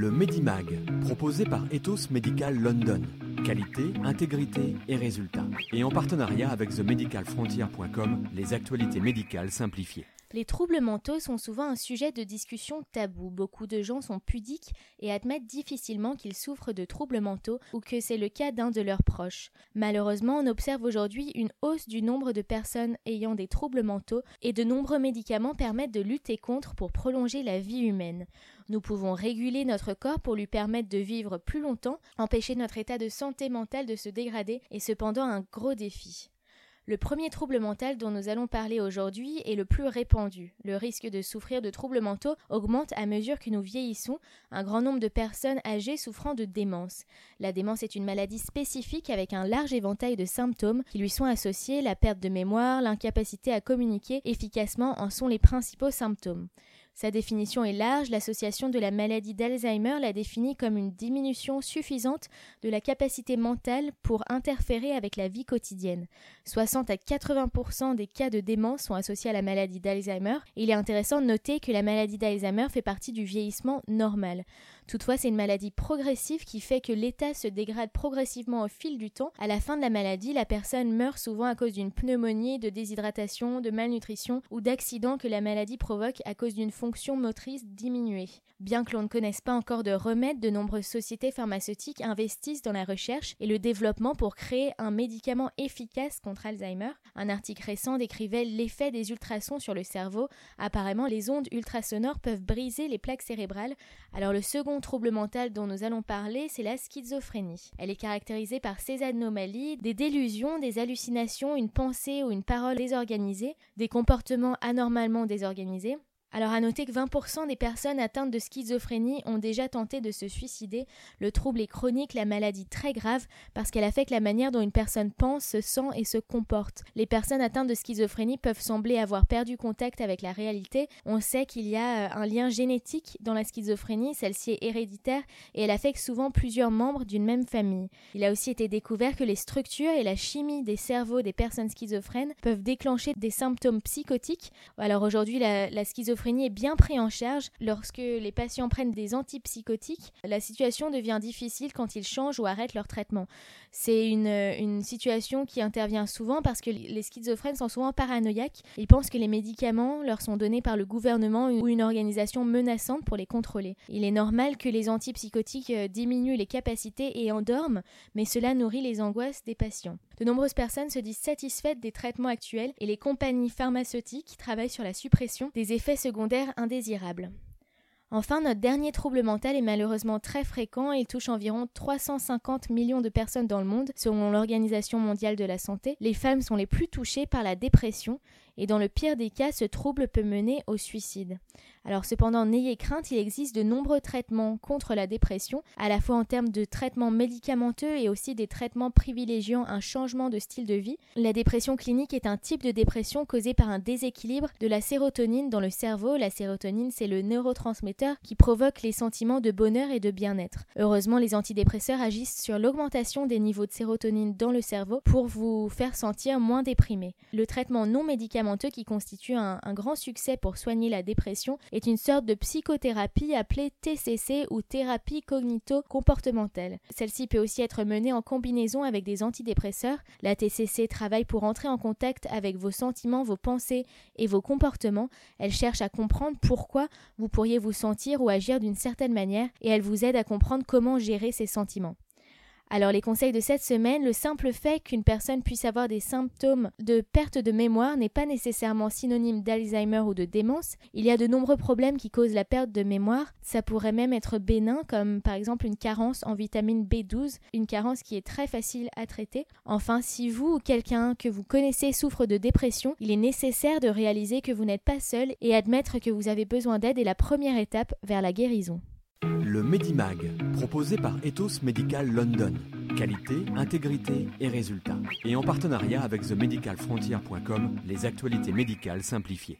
Le Medimag, proposé par Ethos Medical London. Qualité, intégrité et résultats. Et en partenariat avec themedicalfrontier.com, les actualités médicales simplifiées. Les troubles mentaux sont souvent un sujet de discussion tabou. Beaucoup de gens sont pudiques et admettent difficilement qu'ils souffrent de troubles mentaux ou que c'est le cas d'un de leurs proches. Malheureusement, on observe aujourd'hui une hausse du nombre de personnes ayant des troubles mentaux et de nombreux médicaments permettent de lutter contre pour prolonger la vie humaine. Nous pouvons réguler notre corps pour lui permettre de vivre plus longtemps, empêcher notre état de santé mentale de se dégrader et cependant un gros défi. Le premier trouble mental dont nous allons parler aujourd'hui est le plus répandu. Le risque de souffrir de troubles mentaux augmente à mesure que nous vieillissons, un grand nombre de personnes âgées souffrant de démence. La démence est une maladie spécifique avec un large éventail de symptômes qui lui sont associés, la perte de mémoire, l'incapacité à communiquer efficacement en sont les principaux symptômes. Sa définition est large, l'association de la maladie d'Alzheimer la définit comme une diminution suffisante de la capacité mentale pour interférer avec la vie quotidienne. 60 à 80% des cas de démence sont associés à la maladie d'Alzheimer. Il est intéressant de noter que la maladie d'Alzheimer fait partie du vieillissement normal. Toutefois, c'est une maladie progressive qui fait que l'état se dégrade progressivement au fil du temps. À la fin de la maladie, la personne meurt souvent à cause d'une pneumonie, de déshydratation, de malnutrition ou d'accident que la maladie provoque à cause d'une fonction motrice diminuée. Bien que l'on ne connaisse pas encore de remède, de nombreuses sociétés pharmaceutiques investissent dans la recherche et le développement pour créer un médicament efficace contre Alzheimer. Un article récent décrivait l'effet des ultrasons sur le cerveau. Apparemment, les ondes ultrasonores peuvent briser les plaques cérébrales. Alors le second trouble mental dont nous allons parler, c'est la schizophrénie. Elle est caractérisée par ces anomalies, des délusions, des hallucinations, une pensée ou une parole désorganisée, des comportements anormalement désorganisés, alors à noter que 20% des personnes atteintes de schizophrénie ont déjà tenté de se suicider. Le trouble est chronique, la maladie très grave, parce qu'elle affecte la manière dont une personne pense, se sent et se comporte. Les personnes atteintes de schizophrénie peuvent sembler avoir perdu contact avec la réalité. On sait qu'il y a euh, un lien génétique dans la schizophrénie, celle-ci est héréditaire et elle affecte souvent plusieurs membres d'une même famille. Il a aussi été découvert que les structures et la chimie des cerveaux des personnes schizophrènes peuvent déclencher des symptômes psychotiques. Alors aujourd'hui, la, schizophrénie est bien pris en charge. Lorsque les patients prennent des antipsychotiques, la situation devient difficile quand ils changent ou arrêtent leur traitement. C'est une, une situation qui intervient souvent parce que les schizophrènes sont souvent paranoïaques. Ils pensent que les médicaments leur sont donnés par le gouvernement ou une organisation menaçante pour les contrôler. Il est normal que les antipsychotiques euh, diminuent les capacités et endorment, mais cela nourrit les angoisses des patients. De nombreuses personnes se disent satisfaites des traitements actuels et les compagnies pharmaceutiques travaillent sur la suppression des effets secondaires indésirables. Enfin, notre dernier trouble mental est malheureusement très fréquent. Il touche environ 350 millions de personnes dans le monde, selon l'Organisation mondiale de la santé. Les femmes sont les plus touchées par la dépression et dans le pire des cas, ce trouble peut mener au suicide. Alors cependant, n'ayez crainte, il existe de nombreux traitements contre la dépression, à la fois en termes de traitements médicamenteux et aussi des traitements privilégiant un changement de style de vie. La dépression clinique est un type de dépression causé par un déséquilibre de la sérotonine dans le cerveau. La sérotonine, c'est le neurotransmetteur qui provoque les sentiments de bonheur et de bien-être. Heureusement, les antidépresseurs agissent sur l'augmentation des niveaux de sérotonine dans le cerveau pour vous faire sentir moins déprimé. Le traitement non médicamenteux qui constitue un, un grand succès pour soigner la dépression est une sorte de psychothérapie appelée TCC ou thérapie cognito-comportementale. Celle-ci peut aussi être menée en combinaison avec des antidépresseurs. La TCC travaille pour entrer en contact avec vos sentiments, vos pensées et vos comportements. Elle cherche à comprendre pourquoi vous pourriez vous sentir ou agir d'une certaine manière et elle vous aide à comprendre comment gérer ces sentiments. Alors les conseils de cette semaine, le simple fait qu'une personne puisse avoir des symptômes de perte de mémoire n'est pas nécessairement synonyme d'Alzheimer ou de démence. Il y a de nombreux problèmes qui causent la perte de mémoire. Ça pourrait même être bénin, comme par exemple une carence en vitamine B12, une carence qui est très facile à traiter. Enfin, si vous ou quelqu'un que vous connaissez souffre de dépression, il est nécessaire de réaliser que vous n'êtes pas seul et admettre que vous avez besoin d'aide est la première étape vers la guérison. Le Medimag, proposé par Ethos Medical London. Qualité, intégrité et résultats. Et en partenariat avec themedicalfrontier.com, les actualités médicales simplifiées.